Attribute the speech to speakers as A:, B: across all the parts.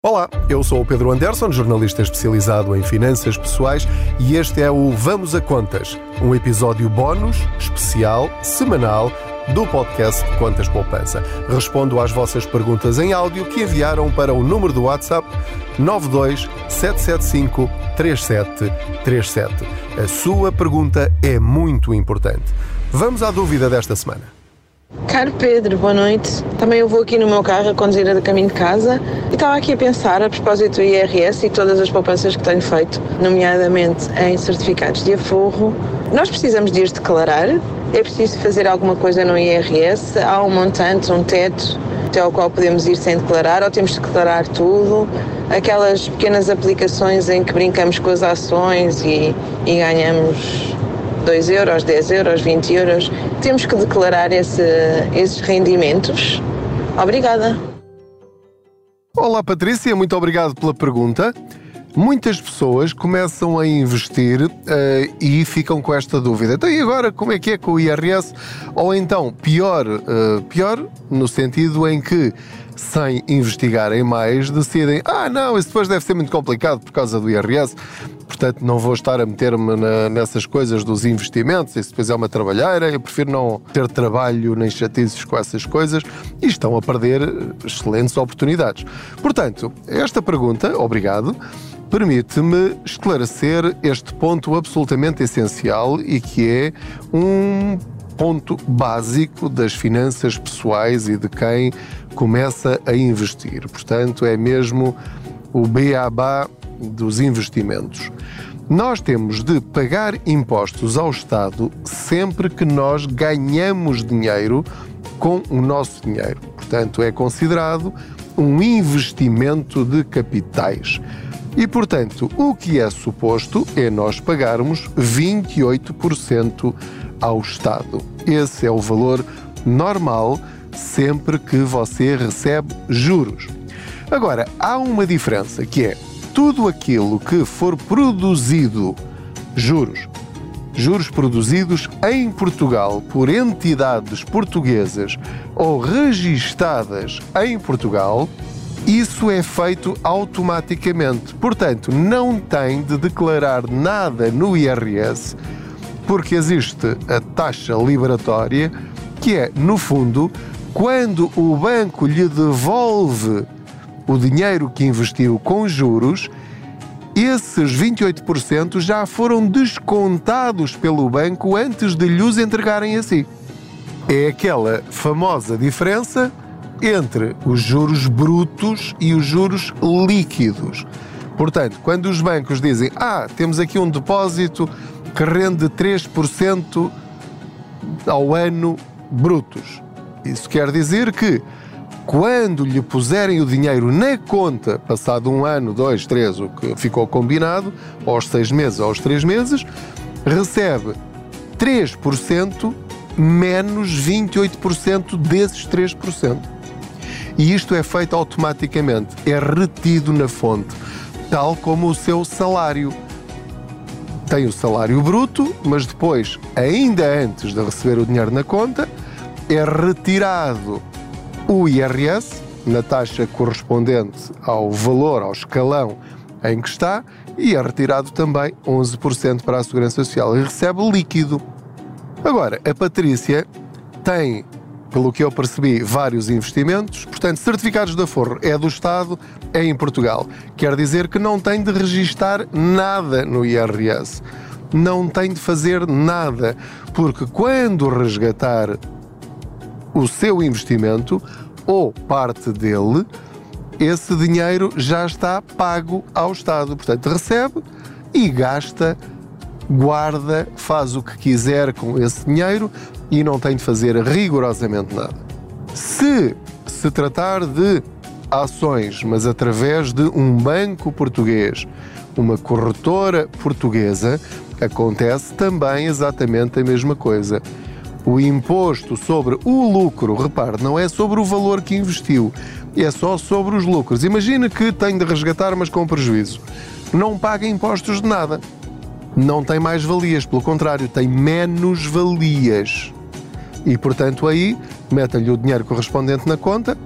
A: Olá, eu sou o Pedro Anderson, jornalista especializado em finanças pessoais, e este é o Vamos a Contas, um episódio bónus, especial, semanal do podcast Contas Poupança. Respondo às vossas perguntas em áudio que enviaram para o número do WhatsApp 92 775 3737. A sua pergunta é muito importante. Vamos à dúvida desta semana.
B: Caro Pedro, boa noite. Também eu vou aqui no meu carro a conduzir a caminho de casa e estava aqui a pensar a propósito do IRS e todas as poupanças que tenho feito, nomeadamente em certificados de aforro. Nós precisamos de os declarar? É preciso fazer alguma coisa no IRS? Há um montante, um teto até ao qual podemos ir sem declarar ou temos de declarar tudo? Aquelas pequenas aplicações em que brincamos com as ações e, e ganhamos 2 euros, 10 euros, 20 euros, temos que declarar esse, esses rendimentos? Obrigada.
A: Olá Patrícia, muito obrigado pela pergunta. Muitas pessoas começam a investir uh, e ficam com esta dúvida. Então, e agora como é que é com o IRS? Ou então, pior, uh, pior no sentido em que sem investigarem mais, decidem: ah, não, isso depois deve ser muito complicado por causa do IRS, portanto não vou estar a meter-me nessas coisas dos investimentos, isso depois é uma trabalheira, eu prefiro não ter trabalho nem chatices com essas coisas e estão a perder excelentes oportunidades. Portanto, esta pergunta, obrigado permite-me esclarecer este ponto absolutamente essencial e que é um ponto básico das finanças pessoais e de quem começa a investir. Portanto, é mesmo o beabá dos investimentos. Nós temos de pagar impostos ao Estado sempre que nós ganhamos dinheiro com o nosso dinheiro. Portanto, é considerado um investimento de capitais. E, portanto, o que é suposto é nós pagarmos 28% ao Estado. Esse é o valor normal sempre que você recebe juros. Agora, há uma diferença que é tudo aquilo que for produzido, juros, juros produzidos em Portugal por entidades portuguesas ou registadas em Portugal, isso é feito automaticamente. Portanto, não tem de declarar nada no IRS porque existe a taxa liberatória, que é, no fundo, quando o banco lhe devolve o dinheiro que investiu com juros, esses 28% já foram descontados pelo banco antes de lhes entregarem a si. É aquela famosa diferença entre os juros brutos e os juros líquidos. Portanto, quando os bancos dizem: Ah, temos aqui um depósito que rende 3% ao ano brutos. Isso quer dizer que quando lhe puserem o dinheiro na conta, passado um ano, dois, três, o que ficou combinado, aos seis meses aos três meses, recebe 3% menos 28% desses 3%. E isto é feito automaticamente, é retido na fonte, tal como o seu salário tem o salário bruto, mas depois, ainda antes de receber o dinheiro na conta, é retirado o IRS na taxa correspondente ao valor, ao escalão em que está, e é retirado também 11% para a Segurança Social e recebe líquido. Agora, a Patrícia tem pelo que eu percebi, vários investimentos. Portanto, certificados de aforro é do Estado, é em Portugal. Quer dizer que não tem de registar nada no IRS. Não tem de fazer nada, porque quando resgatar o seu investimento ou parte dele, esse dinheiro já está pago ao Estado. Portanto, recebe e gasta, guarda, faz o que quiser com esse dinheiro e não tem de fazer rigorosamente nada. Se se tratar de ações, mas através de um banco português, uma corretora portuguesa, acontece também exatamente a mesma coisa. O imposto sobre o lucro, repare, não é sobre o valor que investiu, é só sobre os lucros. Imagina que tem de resgatar, mas com prejuízo. Não paga impostos de nada. Não tem mais valias, pelo contrário, tem menos valias. E, portanto, aí meta-lhe o dinheiro correspondente na conta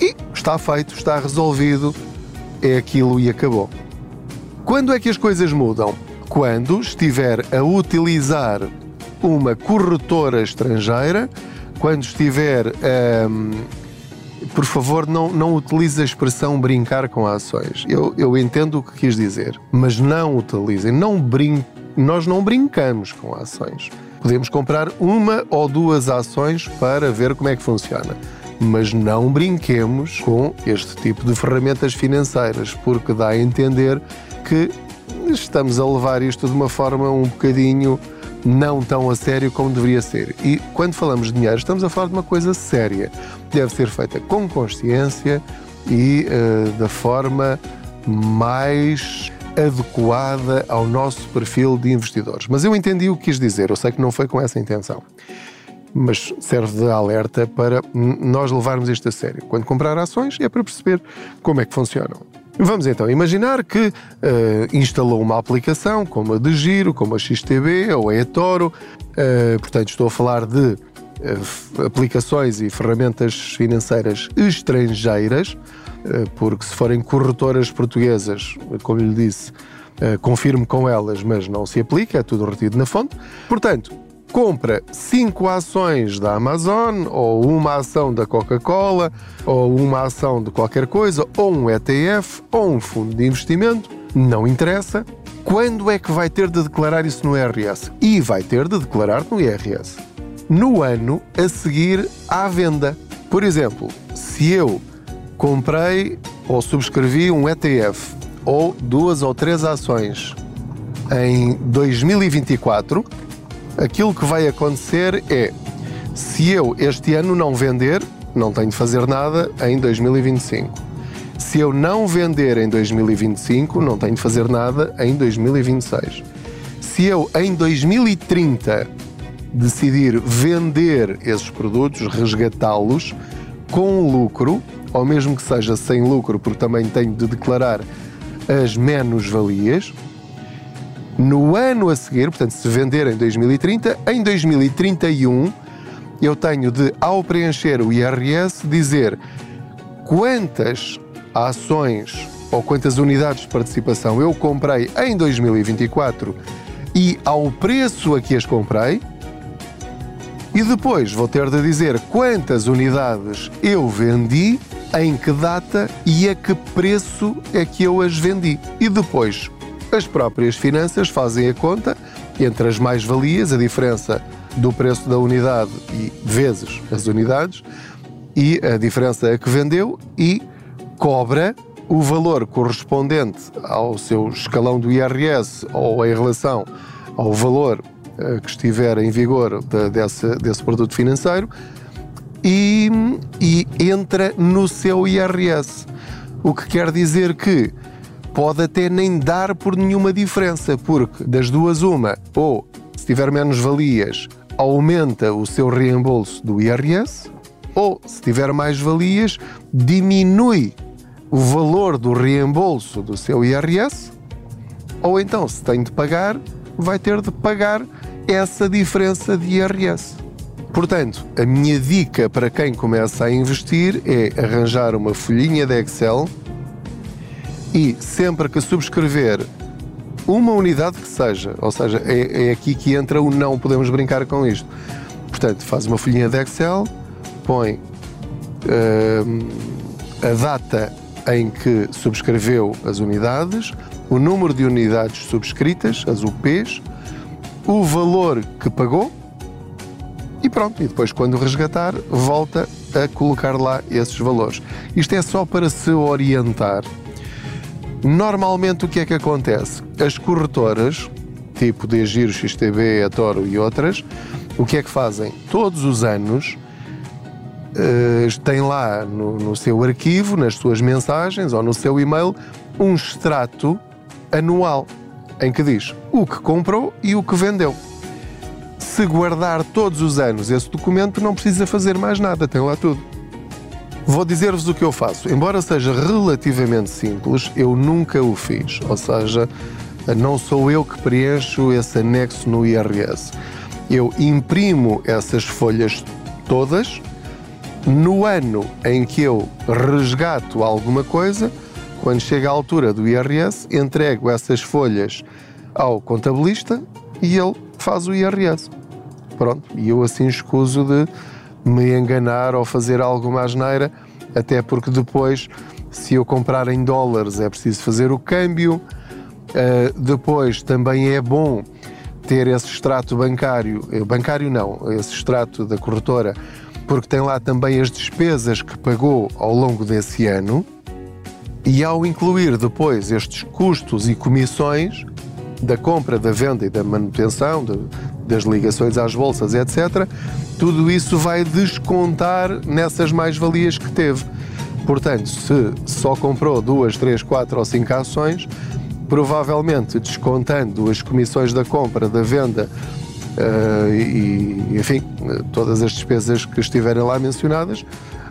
A: e está feito, está resolvido é aquilo e acabou. Quando é que as coisas mudam? Quando estiver a utilizar uma corretora estrangeira, quando estiver hum, por favor, não, não utilize a expressão brincar com ações. Eu, eu entendo o que quis dizer, mas não utilizem. Não brin nós não brincamos com ações. Podemos comprar uma ou duas ações para ver como é que funciona. Mas não brinquemos com este tipo de ferramentas financeiras, porque dá a entender que estamos a levar isto de uma forma um bocadinho não tão a sério como deveria ser. E quando falamos de dinheiro, estamos a falar de uma coisa séria. Deve ser feita com consciência e uh, da forma mais adequada ao nosso perfil de investidores. Mas eu entendi o que quis dizer, eu sei que não foi com essa intenção. Mas serve de alerta para nós levarmos isto a sério. Quando comprar ações, é para perceber como é que funcionam. Vamos então imaginar que uh, instalou uma aplicação como a de Giro, como a XTB ou a eToro. Uh, portanto, estou a falar de uh, aplicações e ferramentas financeiras estrangeiras, porque se forem corretoras portuguesas, como lhe disse, confirme com elas, mas não se aplica, é tudo retido na fonte. Portanto, compra cinco ações da Amazon, ou uma ação da Coca-Cola, ou uma ação de qualquer coisa, ou um ETF, ou um fundo de investimento, não interessa. Quando é que vai ter de declarar isso no IRS? E vai ter de declarar no IRS. No ano a seguir à venda. Por exemplo, se eu comprei ou subscrevi um ETF ou duas ou três ações em 2024, aquilo que vai acontecer é: se eu este ano não vender, não tenho de fazer nada em 2025. Se eu não vender em 2025, não tenho de fazer nada em 2026. Se eu em 2030 decidir vender esses produtos, resgatá-los com lucro, ou mesmo que seja sem lucro, porque também tenho de declarar as menos-valias, no ano a seguir, portanto, se vender em 2030, em 2031 eu tenho de, ao preencher o IRS, dizer quantas ações ou quantas unidades de participação eu comprei em 2024 e ao preço a que as comprei. E depois vou ter de dizer quantas unidades eu vendi, em que data e a que preço é que eu as vendi. E depois as próprias finanças fazem a conta entre as mais-valias, a diferença do preço da unidade e vezes as unidades, e a diferença a que vendeu e cobra o valor correspondente ao seu escalão do IRS ou em relação ao valor eh, que estiver em vigor de, desse, desse produto financeiro e, e entra no seu IRS. O que quer dizer que pode até nem dar por nenhuma diferença, porque das duas, uma, ou se tiver menos valias, aumenta o seu reembolso do IRS, ou se tiver mais valias, diminui o valor do reembolso do seu IRS, ou então, se tem de pagar, vai ter de pagar essa diferença de IRS. Portanto, a minha dica para quem começa a investir é arranjar uma folhinha de Excel e sempre que subscrever uma unidade que seja, ou seja, é, é aqui que entra o não podemos brincar com isto. Portanto, faz uma folhinha de Excel, põe uh, a data em que subscreveu as unidades, o número de unidades subscritas, as UPs, o valor que pagou e pronto. E depois, quando resgatar, volta a colocar lá esses valores. Isto é só para se orientar Normalmente o que é que acontece? As corretoras, tipo de Giro, XTB, Atoro e outras, o que é que fazem? Todos os anos uh, têm lá no, no seu arquivo, nas suas mensagens ou no seu e-mail, um extrato anual em que diz o que comprou e o que vendeu. Se guardar todos os anos esse documento, não precisa fazer mais nada, tem lá tudo. Vou dizer-vos o que eu faço. Embora seja relativamente simples, eu nunca o fiz. Ou seja, não sou eu que preencho esse anexo no IRS. Eu imprimo essas folhas todas no ano em que eu resgato alguma coisa, quando chega a altura do IRS, entrego essas folhas ao contabilista e ele faz o IRS. Pronto, e eu assim escuso de me enganar ou fazer alguma asneira, até porque depois, se eu comprar em dólares, é preciso fazer o câmbio. Uh, depois também é bom ter esse extrato bancário, eh, bancário não, esse extrato da corretora, porque tem lá também as despesas que pagou ao longo desse ano. E ao incluir depois estes custos e comissões da compra, da venda e da manutenção, de, das ligações às bolsas, etc., tudo isso vai descontar nessas mais-valias que teve. Portanto, se só comprou duas, três, quatro ou cinco ações, provavelmente descontando as comissões da compra, da venda uh, e, enfim, todas as despesas que estiverem lá mencionadas,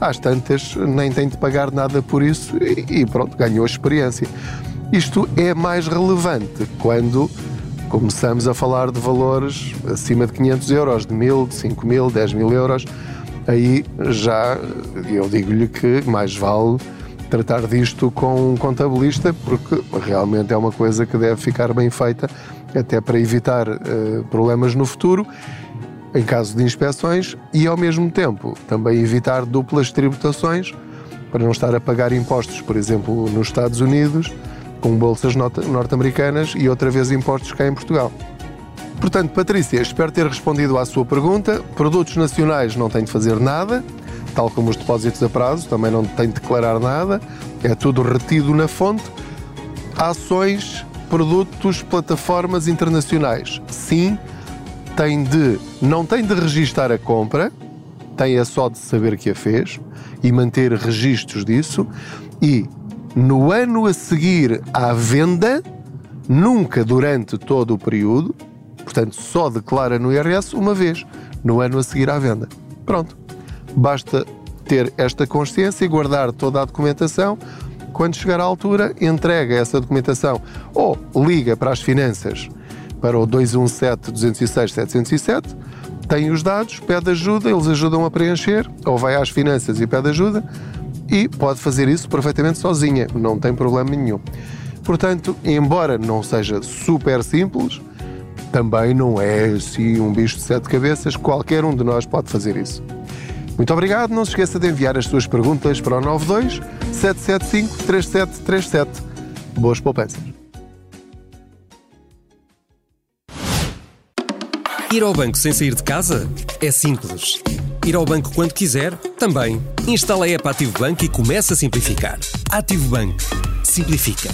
A: às tantas nem tem de pagar nada por isso e, e pronto, ganhou experiência. Isto é mais relevante quando começamos a falar de valores acima de 500 euros, de 1000, de 5 mil, 10 mil euros. Aí já eu digo-lhe que mais vale tratar disto com um contabilista, porque realmente é uma coisa que deve ficar bem feita, até para evitar uh, problemas no futuro, em caso de inspeções, e ao mesmo tempo também evitar duplas tributações, para não estar a pagar impostos, por exemplo, nos Estados Unidos, com bolsas norte-americanas e outra vez impostos cá em Portugal. Portanto, Patrícia, espero ter respondido à sua pergunta. Produtos nacionais não têm de fazer nada tal como os depósitos a prazo, também não tem de declarar nada, é tudo retido na fonte. Ações, produtos, plataformas internacionais. Sim, tem de, não tem de registar a compra, tem é só de saber que a fez e manter registros disso. E no ano a seguir à venda, nunca durante todo o período, portanto só declara no IRS uma vez, no ano a seguir à venda. Pronto. Basta ter esta consciência e guardar toda a documentação. Quando chegar à altura, entrega essa documentação ou liga para as finanças para o 217 206 707, tem os dados, pede ajuda, eles ajudam a preencher, ou vai às finanças e pede ajuda, e pode fazer isso perfeitamente sozinha, não tem problema nenhum. Portanto, embora não seja super simples, também não é assim um bicho de sete cabeças, qualquer um de nós pode fazer isso. Muito obrigado. Não se esqueça de enviar as suas perguntas para o 92 775 3737. Boas poupanças.
C: Ir ao banco sem sair de casa? É simples. Ir ao banco quando quiser? Também. Instala a app Ativo Banco e comece a simplificar. Ativo Banco. Simplifica.